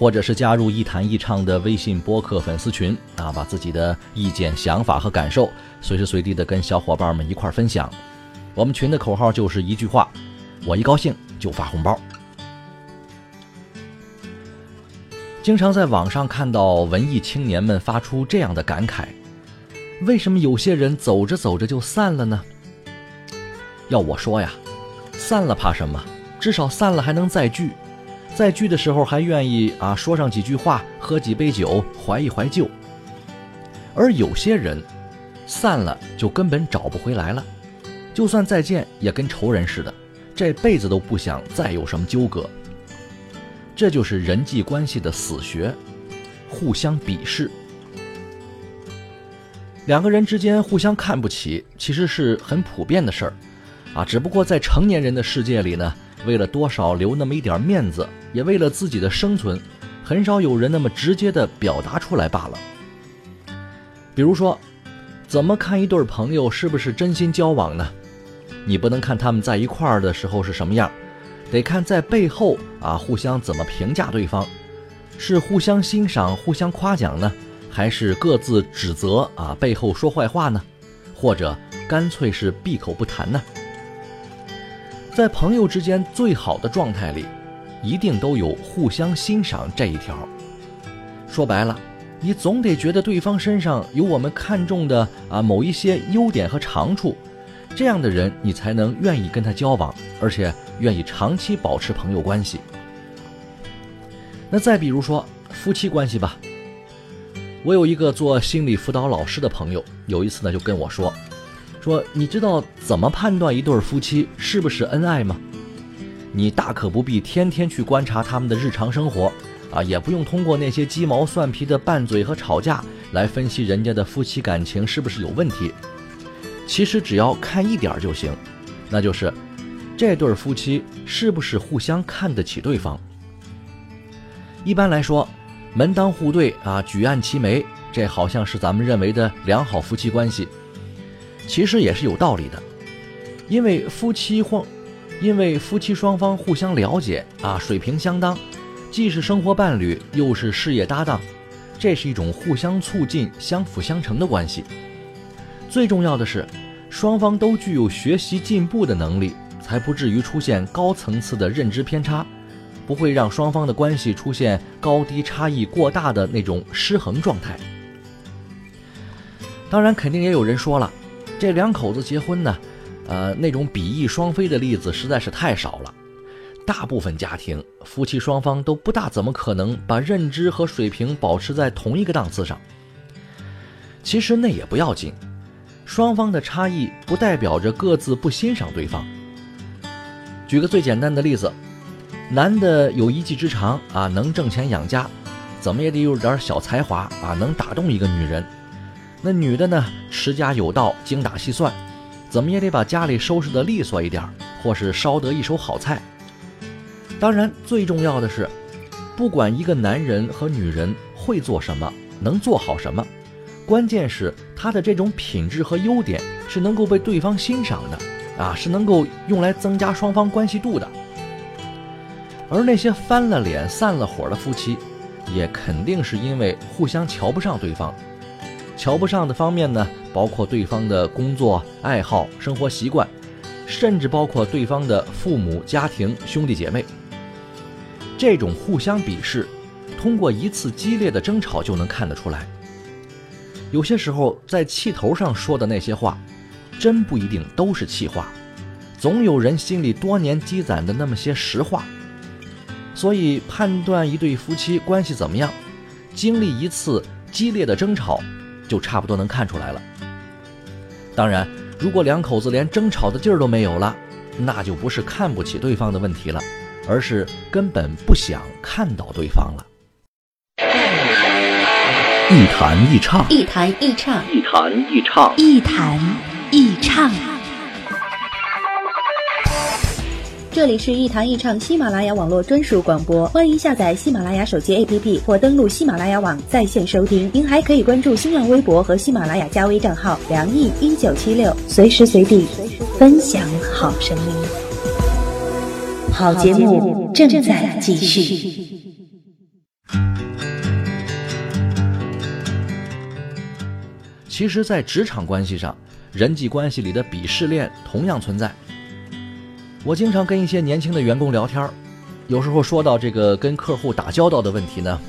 或者是加入“一谈一唱”的微信播客粉丝群啊，把自己的意见、想法和感受随时随地的跟小伙伴们一块分享。我们群的口号就是一句话：我一高兴就发红包。经常在网上看到文艺青年们发出这样的感慨：为什么有些人走着走着就散了呢？要我说呀，散了怕什么？至少散了还能再聚，在聚的时候还愿意啊说上几句话，喝几杯酒，怀一怀旧。而有些人，散了就根本找不回来了，就算再见也跟仇人似的，这辈子都不想再有什么纠葛。这就是人际关系的死穴，互相鄙视。两个人之间互相看不起，其实是很普遍的事儿。啊，只不过在成年人的世界里呢，为了多少留那么一点面子，也为了自己的生存，很少有人那么直接的表达出来罢了。比如说，怎么看一对朋友是不是真心交往呢？你不能看他们在一块儿的时候是什么样，得看在背后啊互相怎么评价对方，是互相欣赏、互相夸奖呢，还是各自指责啊背后说坏话呢？或者干脆是闭口不谈呢？在朋友之间最好的状态里，一定都有互相欣赏这一条。说白了，你总得觉得对方身上有我们看重的啊某一些优点和长处，这样的人你才能愿意跟他交往，而且愿意长期保持朋友关系。那再比如说夫妻关系吧，我有一个做心理辅导老师的朋友，有一次呢就跟我说。说你知道怎么判断一对夫妻是不是恩爱吗？你大可不必天天去观察他们的日常生活，啊，也不用通过那些鸡毛蒜皮的拌嘴和吵架来分析人家的夫妻感情是不是有问题。其实只要看一点就行，那就是这对夫妻是不是互相看得起对方。一般来说，门当户对啊，举案齐眉，这好像是咱们认为的良好夫妻关系。其实也是有道理的，因为夫妻或，因为夫妻双方互相了解啊，水平相当，既是生活伴侣，又是事业搭档，这是一种互相促进、相辅相成的关系。最重要的是，双方都具有学习进步的能力，才不至于出现高层次的认知偏差，不会让双方的关系出现高低差异过大的那种失衡状态。当然，肯定也有人说了。这两口子结婚呢，呃，那种比翼双飞的例子实在是太少了。大部分家庭夫妻双方都不大怎么可能把认知和水平保持在同一个档次上。其实那也不要紧，双方的差异不代表着各自不欣赏对方。举个最简单的例子，男的有一技之长啊，能挣钱养家，怎么也得有点小才华啊，能打动一个女人。那女的呢，持家有道，精打细算，怎么也得把家里收拾得利索一点，或是烧得一手好菜。当然，最重要的是，不管一个男人和女人会做什么，能做好什么，关键是他的这种品质和优点是能够被对方欣赏的，啊，是能够用来增加双方关系度的。而那些翻了脸、散了伙的夫妻，也肯定是因为互相瞧不上对方。瞧不上的方面呢，包括对方的工作、爱好、生活习惯，甚至包括对方的父母、家庭、兄弟姐妹。这种互相鄙视，通过一次激烈的争吵就能看得出来。有些时候在气头上说的那些话，真不一定都是气话，总有人心里多年积攒的那么些实话。所以判断一对夫妻关系怎么样，经历一次激烈的争吵，就差不多能看出来了。当然，如果两口子连争吵的劲儿都没有了，那就不是看不起对方的问题了，而是根本不想看到对方了。一弹一唱，一弹一唱，一弹一唱，一弹一唱。这里是一谈一唱喜马拉雅网络专属广播，欢迎下载喜马拉雅手机 APP 或登录喜马拉雅网在线收听。您还可以关注新浪微博和喜马拉雅加微账号“梁毅一九七六”，随时随地分享好声音。好节目正在继续。其实，在职场关系上，人际关系里的鄙视链同样存在。我经常跟一些年轻的员工聊天有时候说到这个跟客户打交道的问题呢，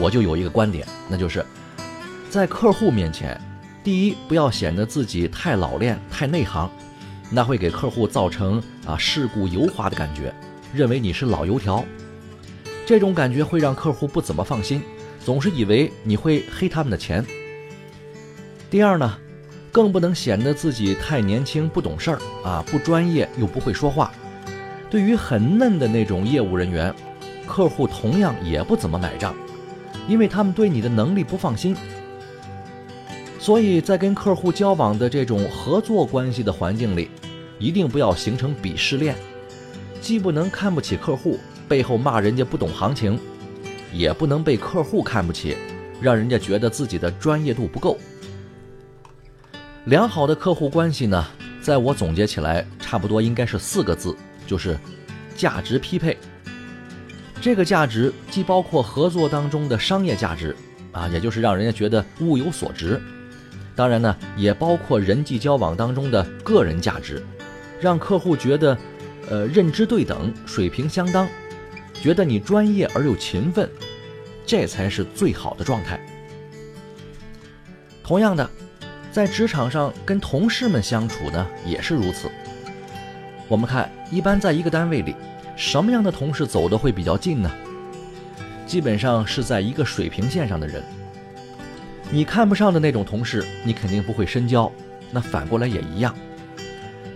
我就有一个观点，那就是在客户面前，第一不要显得自己太老练、太内行，那会给客户造成啊世故油滑的感觉，认为你是老油条，这种感觉会让客户不怎么放心，总是以为你会黑他们的钱。第二呢，更不能显得自己太年轻不懂事儿啊，不专业又不会说话。对于很嫩的那种业务人员，客户同样也不怎么买账，因为他们对你的能力不放心。所以在跟客户交往的这种合作关系的环境里，一定不要形成鄙视链，既不能看不起客户，背后骂人家不懂行情，也不能被客户看不起，让人家觉得自己的专业度不够。良好的客户关系呢，在我总结起来，差不多应该是四个字，就是价值匹配。这个价值既包括合作当中的商业价值，啊，也就是让人家觉得物有所值；当然呢，也包括人际交往当中的个人价值，让客户觉得，呃，认知对等，水平相当，觉得你专业而又勤奋，这才是最好的状态。同样的。在职场上跟同事们相处呢，也是如此。我们看，一般在一个单位里，什么样的同事走的会比较近呢？基本上是在一个水平线上的人。你看不上的那种同事，你肯定不会深交。那反过来也一样。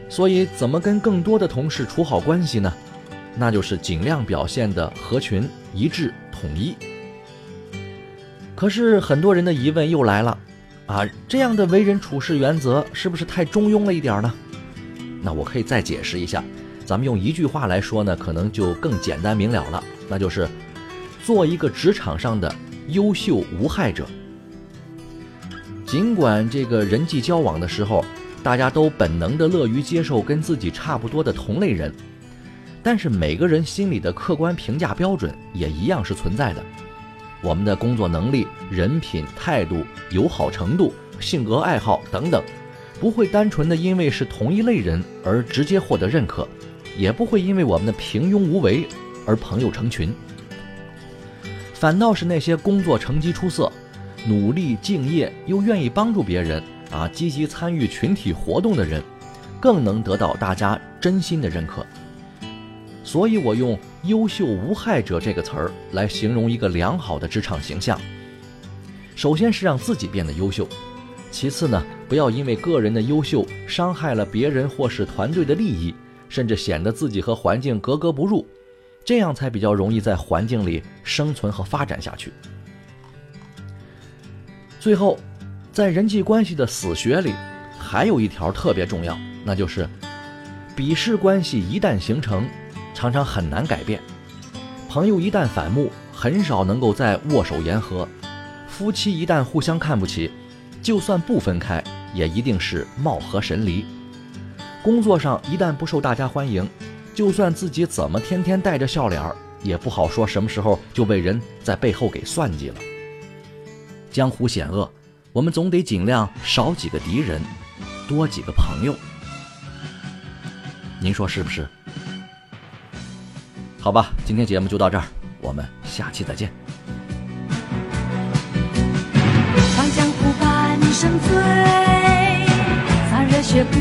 所以，怎么跟更多的同事处好关系呢？那就是尽量表现的合群、一致、统一。可是很多人的疑问又来了。啊，这样的为人处事原则是不是太中庸了一点呢？那我可以再解释一下，咱们用一句话来说呢，可能就更简单明了了，那就是做一个职场上的优秀无害者。尽管这个人际交往的时候，大家都本能的乐于接受跟自己差不多的同类人，但是每个人心里的客观评价标准也一样是存在的。我们的工作能力、人品、态度、友好程度、性格爱好等等，不会单纯的因为是同一类人而直接获得认可，也不会因为我们的平庸无为而朋友成群。反倒是那些工作成绩出色、努力敬业又愿意帮助别人啊、积极参与群体活动的人，更能得到大家真心的认可。所以我用“优秀无害者”这个词儿来形容一个良好的职场形象。首先是让自己变得优秀，其次呢，不要因为个人的优秀伤害了别人或是团队的利益，甚至显得自己和环境格格不入，这样才比较容易在环境里生存和发展下去。最后，在人际关系的死穴里，还有一条特别重要，那就是鄙视关系一旦形成。常常很难改变，朋友一旦反目，很少能够再握手言和；夫妻一旦互相看不起，就算不分开，也一定是貌合神离；工作上一旦不受大家欢迎，就算自己怎么天天带着笑脸儿，也不好说什么时候就被人在背后给算计了。江湖险恶，我们总得尽量少几个敌人，多几个朋友。您说是不是？好吧，今天节目就到这儿，我们下期再见。长江湖畔。生醉，洒热血不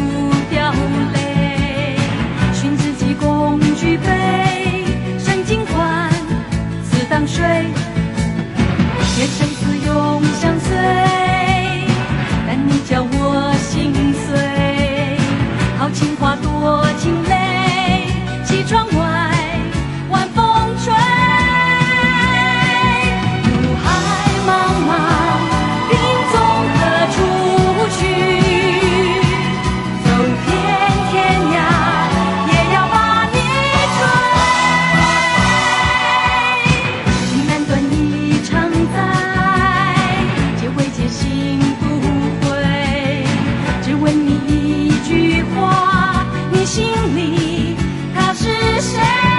是谁？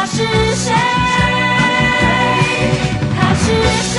他是谁？他是